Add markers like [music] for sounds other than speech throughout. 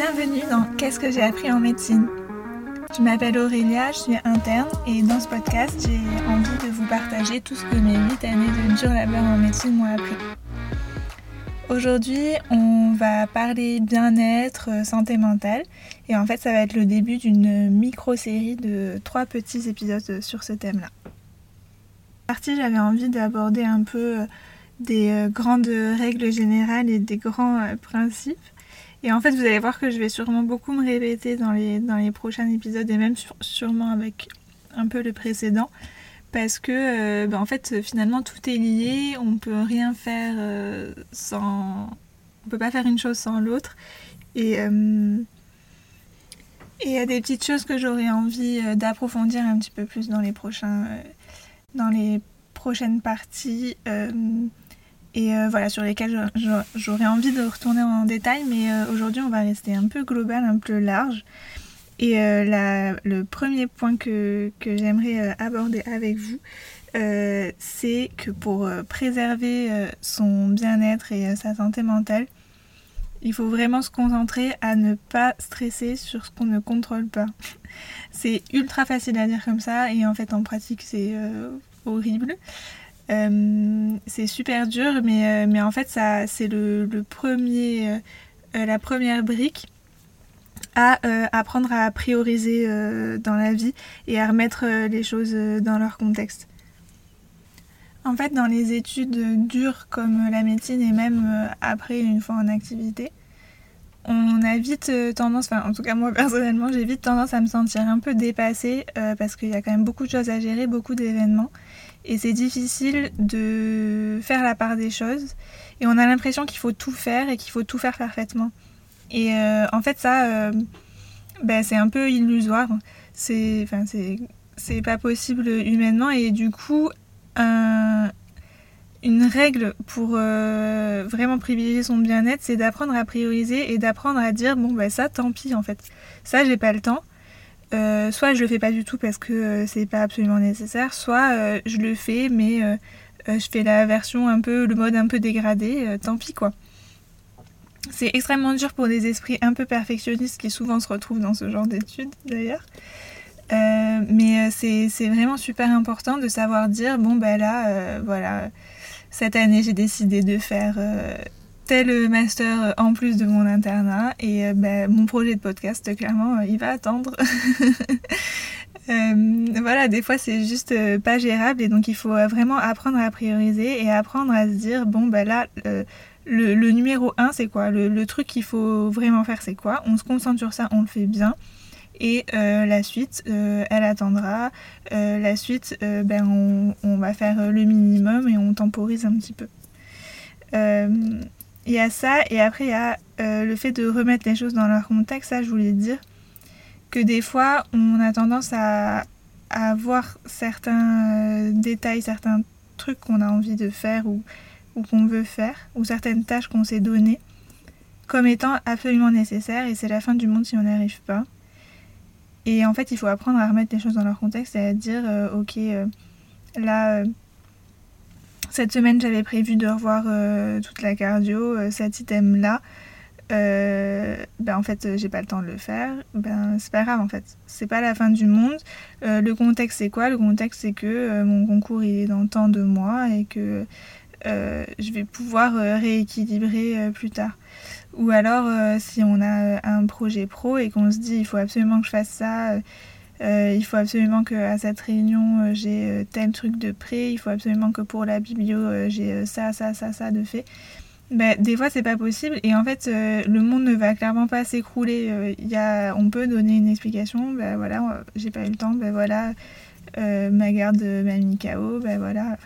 Bienvenue dans Qu'est-ce que j'ai appris en médecine? Je m'appelle Aurélia, je suis interne et dans ce podcast, j'ai envie de vous partager tout ce que mes 8 années de dur labeur en médecine m'ont appris. Aujourd'hui, on va parler bien-être, euh, santé mentale et en fait, ça va être le début d'une micro-série de trois petits épisodes sur ce thème-là. Partie, j'avais envie d'aborder un peu euh, des euh, grandes règles générales et des grands principes et en fait, vous allez voir que je vais sûrement beaucoup me répéter dans les, dans les prochains épisodes et même sûrement avec un peu le précédent. Parce que, euh, bah, en fait, finalement, tout est lié. On peut rien faire euh, sans. On peut pas faire une chose sans l'autre. Et. Euh, et il y a des petites choses que j'aurais envie d'approfondir un petit peu plus dans les prochains. dans les prochaines parties et euh, voilà sur lesquels j'aurais envie de retourner en détail mais euh, aujourd'hui on va rester un peu global, un peu large et euh, le premier point que, que j'aimerais aborder avec vous c'est que pour préserver son bien-être et sa santé mentale il faut vraiment se concentrer à ne pas stresser sur ce qu'on ne contrôle pas. c'est ultra facile à dire comme ça et en fait en pratique c'est horrible. Euh, c'est super dur, mais, euh, mais en fait, ça, c'est le, premier, euh, la première brique à apprendre à prioriser dans la vie et à remettre les choses dans leur contexte. En fait, dans les études dures comme la médecine et même après une fois en activité, on a vite tendance, enfin en tout cas moi [laughs] personnellement, j'ai vite tendance à me sentir un peu dépassée parce qu'il y a quand même beaucoup de choses à gérer, beaucoup d'événements et c'est difficile de faire la part des choses. Et on a l'impression qu'il faut tout faire et qu'il faut tout faire parfaitement. Et euh, en fait ça, euh, ben, c'est un peu illusoire, c'est, enfin, c'est, pas possible humainement. Et du coup une règle pour euh, vraiment privilégier son bien-être, c'est d'apprendre à prioriser et d'apprendre à dire bon ben ça tant pis en fait, ça j'ai pas le temps euh, soit je le fais pas du tout parce que euh, c'est pas absolument nécessaire, soit euh, je le fais mais je fais la version un peu, le mode un peu dégradé, tant pis quoi. C'est extrêmement dur pour des esprits un peu perfectionnistes qui souvent se retrouvent dans ce genre d'études d'ailleurs. mais c'est vraiment super important de savoir dire bon ben là voilà cette année j'ai décidé de faire le master en plus de mon internat et euh, ben, mon projet de podcast, clairement, euh, il va attendre. [laughs] Euh, voilà, des fois c'est juste pas gérable et donc il faut vraiment apprendre à prioriser et apprendre à se dire bon ben là le, numéro 1 c'est quoi? Le, truc qu'il faut vraiment faire c'est quoi? On se concentre sur ça, on le fait bien et la suite elle attendra. la suite ben on, va faire le minimum et on temporise un petit peu. Il y a ça, et après il y a euh, le fait de remettre les choses dans leur contexte. Ça, je voulais dire que des fois, on a tendance à, à voir certains euh, détails, certains trucs qu'on a envie de faire ou, qu'on veut faire, ou certaines tâches qu'on s'est données, comme étant absolument nécessaires, et c'est la fin du monde si on n'y arrive pas. Et en fait, il faut apprendre à remettre les choses dans leur contexte et à dire, euh, ok, là cette semaine, j'avais prévu de revoir euh, toute la cardio, euh, cet item-là. Euh, ben en fait j'ai pas le temps de le faire. Ben c'est pas grave en fait. C'est pas la fin du monde. Le contexte c'est quoi? Le contexte c'est que mon concours est dans tant de mois et que je vais pouvoir rééquilibrer plus tard. Ou alors si on a un projet pro et qu'on se dit il faut absolument que je fasse ça euh, il faut absolument qu'à cette réunion euh, j'ai euh, tel truc de prêt, il faut absolument que pour la biblio j'ai ça, ça, ça, ça de fait. Ben, des fois c'est pas possible et en fait le monde ne va clairement pas s'écrouler. On peut donner une explication, ben voilà, j'ai pas eu le temps, ben voilà, ma garde m'a mis KO, ben voilà.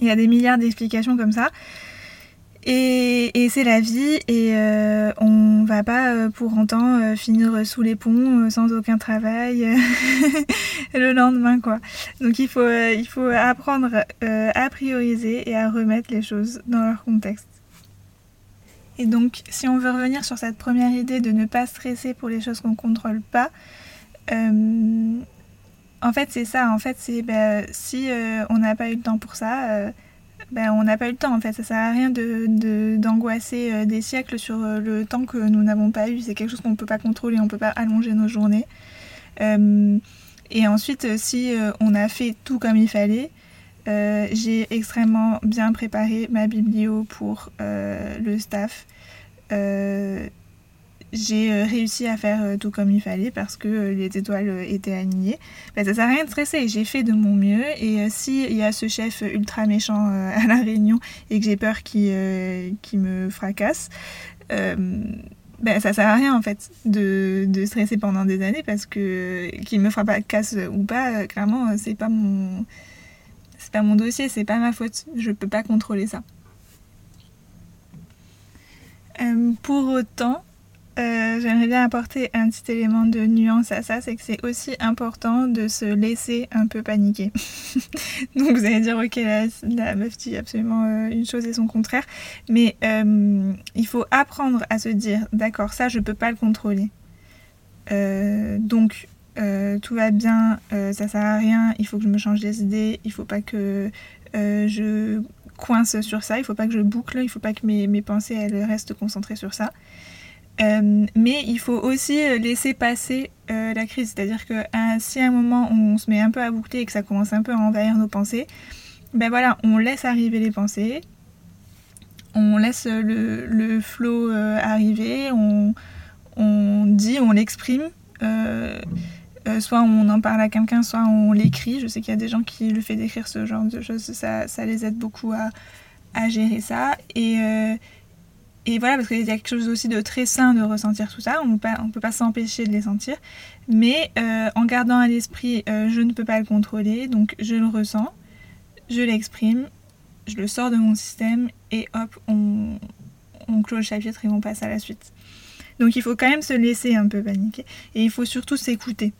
Il y a des milliards d'explications comme ça. Et, c'est la vie et euh, on va pas euh, pour autant euh, finir sous les ponts sans aucun travail [laughs] le lendemain quoi. Donc il faut, il faut apprendre à prioriser et à remettre les choses dans leur contexte. Et donc si on veut revenir sur cette première idée de ne pas stresser pour les choses qu'on contrôle pas, en fait c'est ça, en fait c'est ben, si on n'a pas eu le temps pour ça ben, on n'a pas eu le temps en fait. Ça sert à rien d'angoisser de, angoisser des siècles sur le temps que nous n'avons pas eu. C'est quelque chose qu'on ne peut pas contrôler, on ne peut pas allonger nos journées. et ensuite, si on a fait tout comme il fallait, j'ai extrêmement bien préparé ma biblio pour le staff j'ai euh, réussi à faire euh, tout comme il fallait parce que euh, les étoiles étaient alignées. Ben, ça sert à rien de stresser, j'ai fait de mon mieux et s'il y a ce chef ultra méchant [laughs] à la réunion et que j'ai peur qu'il me fracasse, ben, ça sert à rien en fait de, de stresser pendant des années parce que qu'il me fracasse ou pas, clairement c'est pas mon c'est pas mon dossier, c'est pas ma faute, je peux pas contrôler ça. pour autant, euh, j'aimerais bien apporter un petit élément de nuance à ça, c'est que c'est aussi important de se laisser un peu paniquer. [laughs] Donc vous allez dire, ok, la, meuf dit absolument euh, une chose et son contraire, mais euh, il faut apprendre à se dire, d'accord, ça je peux pas le contrôler. donc tout va bien, ça sert à rien, il faut que je me change des idées, il faut pas que je coince sur ça, il faut pas que je boucle, il faut pas que mes, pensées restent concentrées sur ça. Euh, mais il faut aussi laisser passer euh, la crise. C'est-à-dire que si à un moment on se met un peu à boucler et que ça commence un peu à envahir nos pensées, ben voilà, on laisse arriver les pensées, on laisse le, le flot euh, arriver, on, on, dit, on l'exprime. soit on en parle à quelqu'un, soit on l'écrit. Je sais qu'il y a des gens qui le fait d'écrire ce genre de choses, ça, ça les aide beaucoup à, à gérer ça. Et, et voilà, parce qu'il y a quelque chose aussi de très sain de ressentir tout ça, on ne peut pas s'empêcher de les sentir, mais euh, en gardant à l'esprit, euh, je ne peux pas le contrôler, donc je le ressens, je l'exprime, je le sors de mon système, et hop, on, on clôt le chapitre et on passe à la suite. Donc il faut quand même se laisser un peu paniquer, et il faut surtout s'écouter.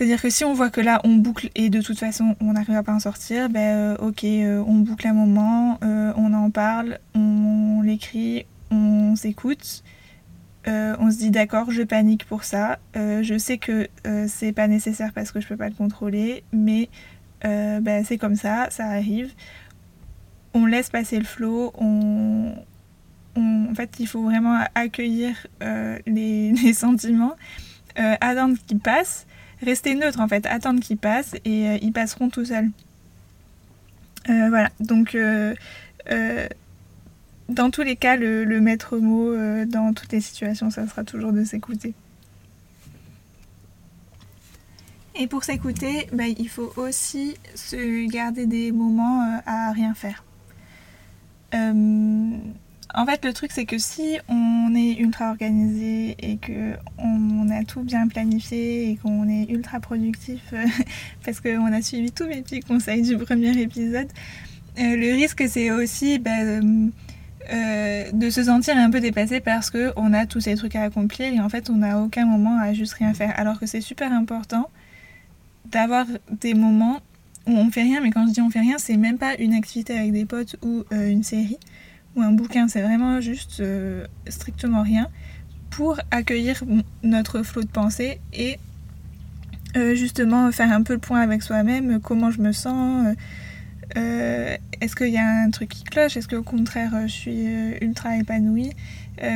C'est-à-dire que si on voit que là on boucle et de toute façon on n'arrive pas à en sortir, ben euh, ok, euh, on boucle un moment, euh, on en parle, on, l'écrit, on s'écoute, on se dit d'accord, je panique pour ça, je sais que c'est pas nécessaire parce que je peux pas le contrôler, mais ben, c'est comme ça, ça arrive. On laisse passer le flot, on, en fait il faut vraiment accueillir les, [laughs] les, sentiments, attendre qu'ils passent rester neutre en fait, attendre qu'ils passent et euh, ils passeront tout seuls. Euh, voilà, donc euh, dans tous les cas, le, maître mot dans toutes les situations, ça sera toujours de s'écouter. Et pour s'écouter, bah, il faut aussi se garder des moments à rien faire. En fait, le truc, c'est que si on est ultra organisé et que on a tout bien planifié et qu'on est ultra productif, euh, [laughs] parce qu'on a suivi tous mes petits conseils du premier épisode, euh, le risque, c'est aussi bah, euh, de se sentir un peu dépassé parce qu'on a tous ces trucs à accomplir et en fait, on n'a aucun moment à juste rien faire. Alors que c'est super important d'avoir des moments où on fait rien, mais quand je dis on fait rien, c'est même pas une activité avec des potes ou une série ou un bouquin, c'est vraiment juste euh, strictement rien pour accueillir notre flot de pensée et euh, justement faire un peu le point avec soi-même, comment je me sens, euh, est-ce qu'il y a un truc qui cloche, est-ce qu'au contraire je suis ultra épanouie.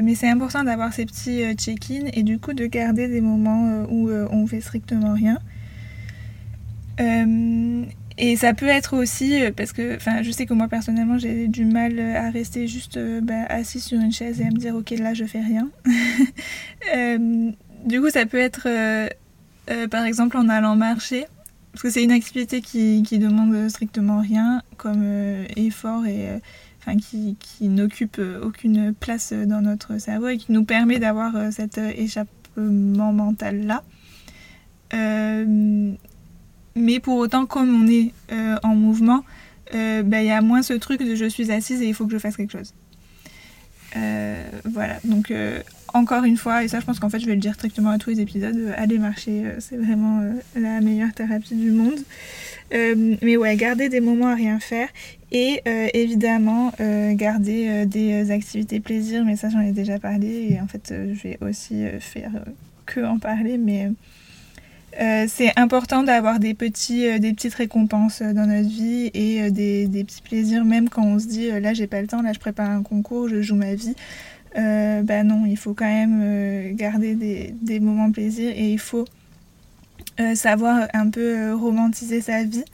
mais c'est important d'avoir ces petits check-in et du coup de garder des moments où on fait strictement rien. Et ça peut être aussi, euh, parce que enfin, je sais que moi personnellement j'ai du mal à rester juste euh, bah, assis sur une chaise et à me dire ok là je fais rien. [laughs] Euh, du coup ça peut être par exemple en allant marcher, parce que c'est une activité qui, qui, demande strictement rien comme effort et qui, qui n'occupe aucune place dans notre cerveau et qui nous permet d'avoir cet échappement mental là. Mais pour autant, comme on est euh, en mouvement, euh, bah, il y a moins ce truc de je suis assise et il faut que je fasse quelque chose. Euh, voilà, donc encore une fois, et ça je pense qu'en fait je vais le dire strictement à tous les épisodes, aller marcher, c'est vraiment la meilleure thérapie du monde. mais ouais, garder des moments à rien faire et évidemment garder des activités plaisir, mais ça j'en ai déjà parlé et en fait je vais aussi faire que en parler, mais c'est important d'avoir des, petits, des petites récompenses dans notre vie et des, des, petits plaisirs, même quand on se dit là j'ai pas le temps, là je prépare un concours, je joue ma vie. bah non, il faut quand même garder des, des, moments plaisir et il faut savoir un peu romantiser sa vie.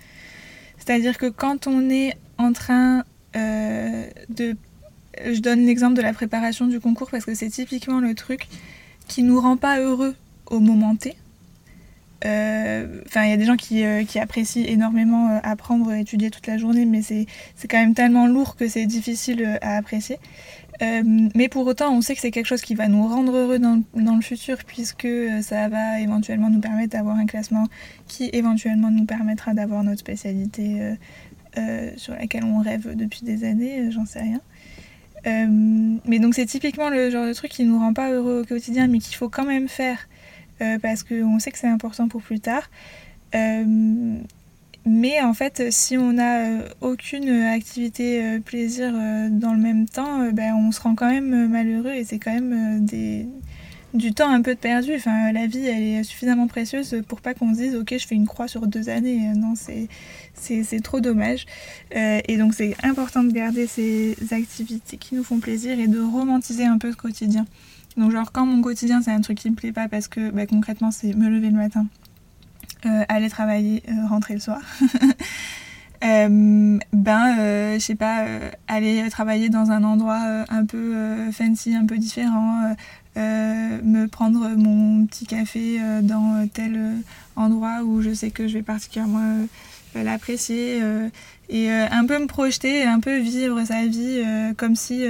C'est-à-dire que quand on est en train de je donne l'exemple de la préparation du concours parce que c'est typiquement le truc qui nous rend pas heureux au moment T. Euh, enfin, il y a des gens qui, euh, apprécient énormément euh, apprendre, étudier toute la journée, mais c'est quand même tellement lourd que c'est difficile à apprécier. mais pour autant, on sait que c'est quelque chose qui va nous rendre heureux dans, le futur, puisque ça va éventuellement nous permettre d'avoir un classement qui éventuellement nous permettra d'avoir notre spécialité sur laquelle on rêve depuis des années, j'en sais rien. Mais donc c'est typiquement le genre de truc qui nous rend pas heureux au quotidien, mais qu'il faut quand même faire parce qu'on sait que c'est important pour plus tard. Euh, mais en fait, si on n'a aucune activité plaisir dans le même temps, ben, on se rend quand même malheureux et c'est quand même du temps un peu perdu. Enfin, la vie, elle est suffisamment précieuse pour pas qu'on se dise, ok, je fais une croix sur deux années. Non, c'est trop dommage. Euh, et donc, c'est important de garder ces activités qui nous font plaisir et de romantiser un peu ce quotidien. Donc, genre, quand mon quotidien, c'est un truc qui me plaît pas parce que bah, concrètement, c'est me lever le matin, euh, aller travailler, euh, rentrer le soir. [laughs] ben, je sais pas, aller travailler dans un endroit un peu fancy, un peu différent, euh, me prendre mon petit café euh, dans tel euh, endroit où je sais que je vais particulièrement l'apprécier et un peu me projeter, un peu vivre sa vie comme si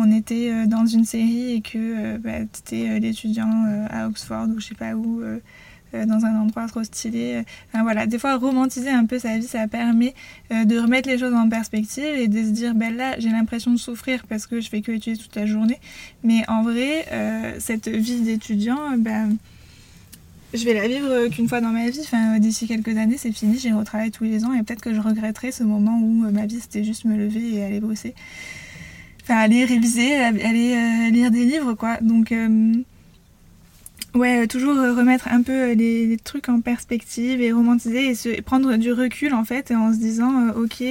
on était dans une série et que bah, tu étais l'étudiant à Oxford ou je sais pas où euh, dans un endroit trop stylé. Enfin, voilà, des fois romantiser un peu sa vie, ça permet euh, de remettre les choses en perspective et de se dire, ben là, j'ai l'impression de souffrir parce que je fais que étudier toute la journée. Mais en vrai, euh, cette vie d'étudiant, ben, je vais la vivre qu'une fois dans ma vie. Enfin, d'ici quelques années, c'est fini, j'ai retravaillé tous les ans et peut-être que je regretterai ce moment où ma vie c'était juste me lever et aller bosser. Aller réviser, aller lire des livres, quoi. Donc, Ouais, euh, toujours euh, remettre un peu euh, les, trucs en perspective et romantiser et, prendre du recul en fait en se disant ok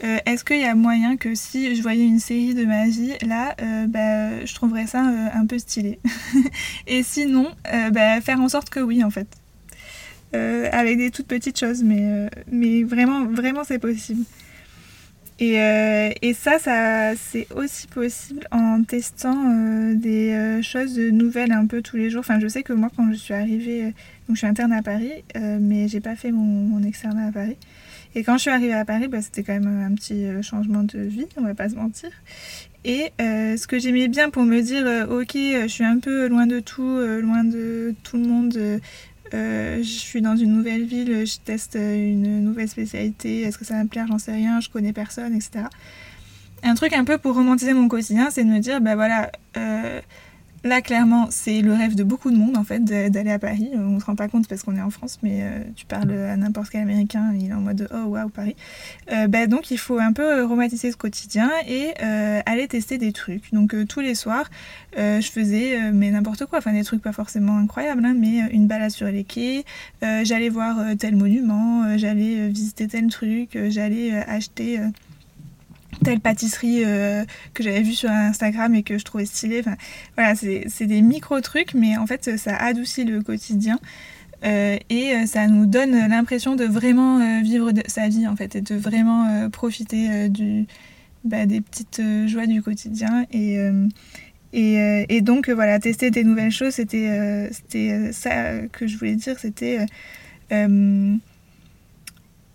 est-ce qu'il y a moyen que si je voyais une série de ma vie là bah, je trouverais ça un peu stylé? [laughs] Et sinon bah, faire en sorte que oui en fait. Avec des toutes petites choses mais, mais vraiment vraiment c'est possible et, euh, et, ça, ça c'est aussi possible en testant euh, des euh, choses nouvelles un peu tous les jours. Enfin, je sais que moi, quand je suis arrivée, donc je suis interne à Paris, mais j'ai pas fait mon, mon, externat à Paris. Et quand je suis arrivée à Paris, bah, c'était quand même un petit changement de vie, on va pas se mentir. Et ce que j'aimais bien pour me dire, ok, je suis un peu loin de tout, loin de tout le monde, euh, je suis dans une nouvelle ville, je teste une nouvelle spécialité, est-ce que ça va me plaire, j'en sais rien, je connais personne, etc. Un truc un peu pour romantiser mon quotidien, c'est de me dire, ben voilà, euh, Là, clairement, c'est le rêve de beaucoup de monde, en fait, d'aller à Paris. On ne se rend pas compte parce qu'on est en France, mais euh, tu parles à n'importe quel Américain, il est en mode oh waouh, Paris. Euh, bah, donc, il faut un peu romantiser ce quotidien et euh, aller tester des trucs. Donc, tous les soirs, je faisais, mais n'importe quoi, enfin, des trucs pas forcément incroyables, hein, mais une balade sur les quais, j'allais voir tel monument, j'allais visiter tel truc, j'allais acheter telle pâtisserie euh, que j'avais vue sur Instagram et que je trouvais stylée. Voilà, c'est des micro-trucs, mais en fait, ça adoucit le quotidien. Euh, et euh, ça nous donne l'impression de vraiment vivre sa vie, en fait, et de vraiment profiter du, bah, des petites joies du quotidien. Et, et, et, donc, voilà, tester des nouvelles choses, c'était ça que je voulais dire, c'était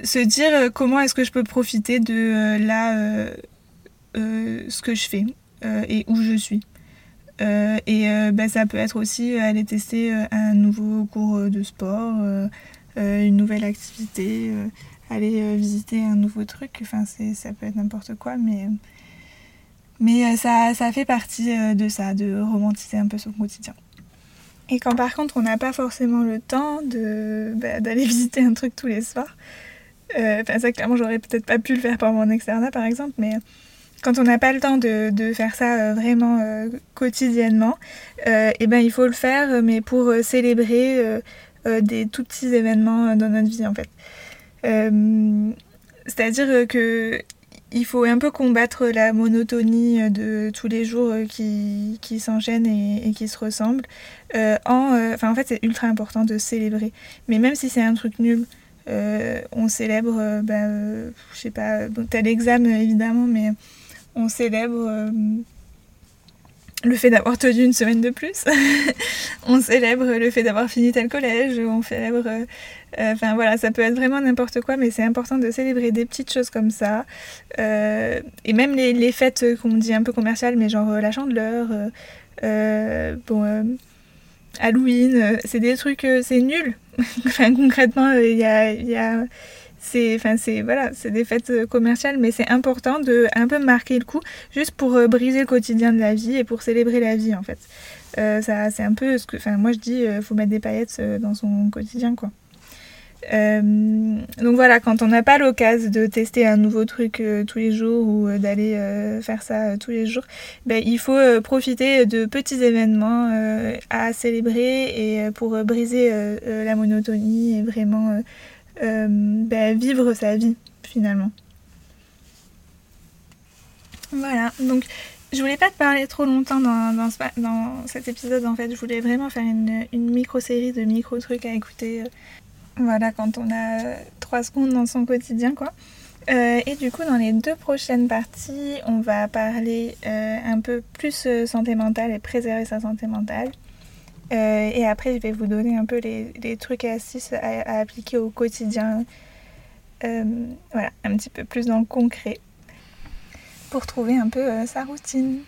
se dire euh, comment est-ce que je peux profiter de euh, là euh, ce que je fais et où je suis. et bah, ça peut être aussi aller tester un nouveau cours de sport, une nouvelle activité, aller visiter un nouveau truc. Enfin, ça peut être n'importe quoi, mais, mais ça, ça fait partie de ça, de romantiser un peu son quotidien. Et quand par contre on n'a pas forcément le temps bah, d'aller [laughs] visiter un truc tous les soirs, euh, enfin, ça, clairement, j'aurais peut-être pas pu le faire pour mon externat, par exemple, mais quand on n'a pas le temps de, faire ça euh, vraiment euh, quotidiennement, eh ben, il faut le faire, mais pour célébrer des tout petits événements dans notre vie en fait. C'est-à-dire que il faut un peu combattre la monotonie de tous les jours qui, s'enchaînent et, qui se ressemblent. en, en fait, c'est ultra important de célébrer. Mais même si c'est un truc nul, on célèbre, bah, je sais pas, t'as l'examen évidemment, mais on célèbre le fait d'avoir tenu une semaine de plus. [laughs] on célèbre le fait d'avoir fini tel collège. On célèbre. Euh, euh, enfin voilà, ça peut être vraiment n'importe quoi, mais c'est important de célébrer des petites choses comme ça. Euh, et même les, les fêtes qu'on dit un peu commerciales, mais genre la chandeleur, bon, Halloween, c'est des trucs, c'est nul. [laughs] enfin concrètement, il y a, c'est enfin c'est voilà c'est des fêtes euh, commerciales mais c'est important de un peu marquer le coup juste pour euh, briser le quotidien de la vie et pour célébrer la vie en fait. Euh, ça c'est un peu ce que enfin moi je dis faut mettre des paillettes dans son quotidien quoi donc voilà quand on n'a pas l'occasion de tester un nouveau truc tous les jours ou d'aller faire ça tous les jours ben, il faut profiter de petits événements à célébrer et pour briser la monotonie et vraiment euh, bah, vivre sa vie finalement. Voilà, donc je voulais pas te parler trop longtemps dans, dans, cet épisode en fait, je voulais vraiment faire une, micro-série de micro-trucs à écouter. Euh, voilà, quand on a trois secondes dans son quotidien quoi. Euh, et du coup, dans les deux prochaines parties, on va parler un peu plus santé mentale et préserver sa santé mentale. Euh, et après, je vais vous donner un peu les, trucs et astuces à, appliquer au quotidien. Euh, voilà, un petit peu plus dans le concret pour trouver un peu euh, sa routine.